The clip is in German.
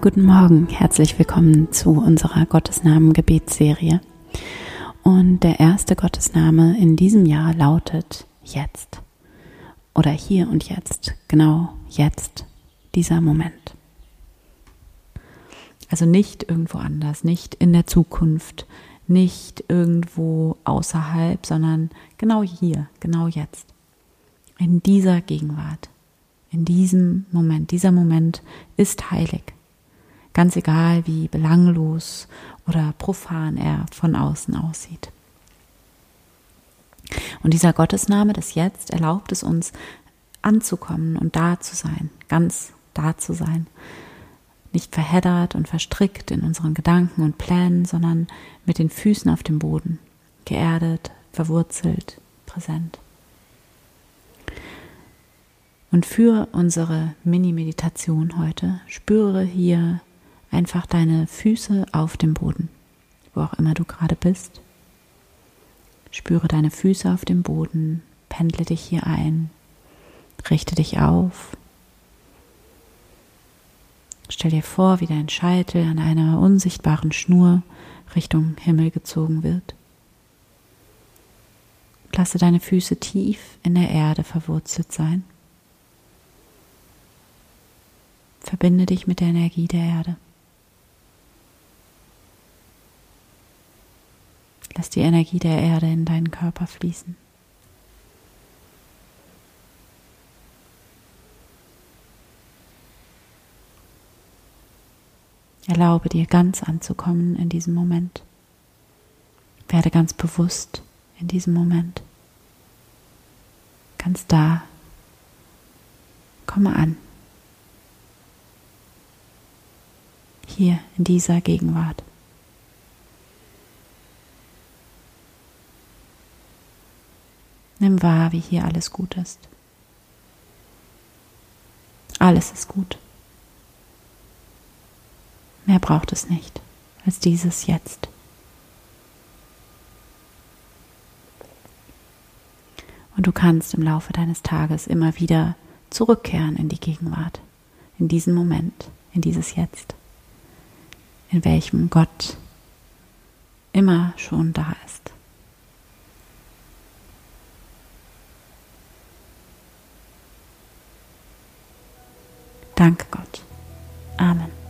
guten Morgen. Herzlich willkommen zu unserer Gottesnamen-Gebetsserie. Und der erste Gottesname in diesem Jahr lautet jetzt. Oder hier und jetzt. Genau jetzt. Dieser Moment. Also nicht irgendwo anders, nicht in der Zukunft, nicht irgendwo außerhalb, sondern genau hier, genau jetzt. In dieser Gegenwart, in diesem Moment. Dieser Moment ist heilig. Ganz egal, wie belanglos oder profan er von außen aussieht. Und dieser Gottesname des Jetzt erlaubt es uns anzukommen und da zu sein, ganz da zu sein. Nicht verheddert und verstrickt in unseren Gedanken und Plänen, sondern mit den Füßen auf dem Boden, geerdet, verwurzelt, präsent. Und für unsere Mini-Meditation heute spüre hier einfach deine Füße auf dem Boden, wo auch immer du gerade bist. Spüre deine Füße auf dem Boden, pendle dich hier ein, richte dich auf. Stell dir vor, wie dein Scheitel an einer unsichtbaren Schnur Richtung Himmel gezogen wird. Lasse deine Füße tief in der Erde verwurzelt sein. Verbinde dich mit der Energie der Erde. Lass die Energie der Erde in deinen Körper fließen. Erlaube dir ganz anzukommen in diesem Moment. Werde ganz bewusst in diesem Moment. Ganz da. Komme an. Hier in dieser Gegenwart. Nimm wahr, wie hier alles gut ist. Alles ist gut. Mehr braucht es nicht als dieses Jetzt. Und du kannst im Laufe deines Tages immer wieder zurückkehren in die Gegenwart, in diesen Moment, in dieses Jetzt, in welchem Gott immer schon da ist. Danke Gott. Amen.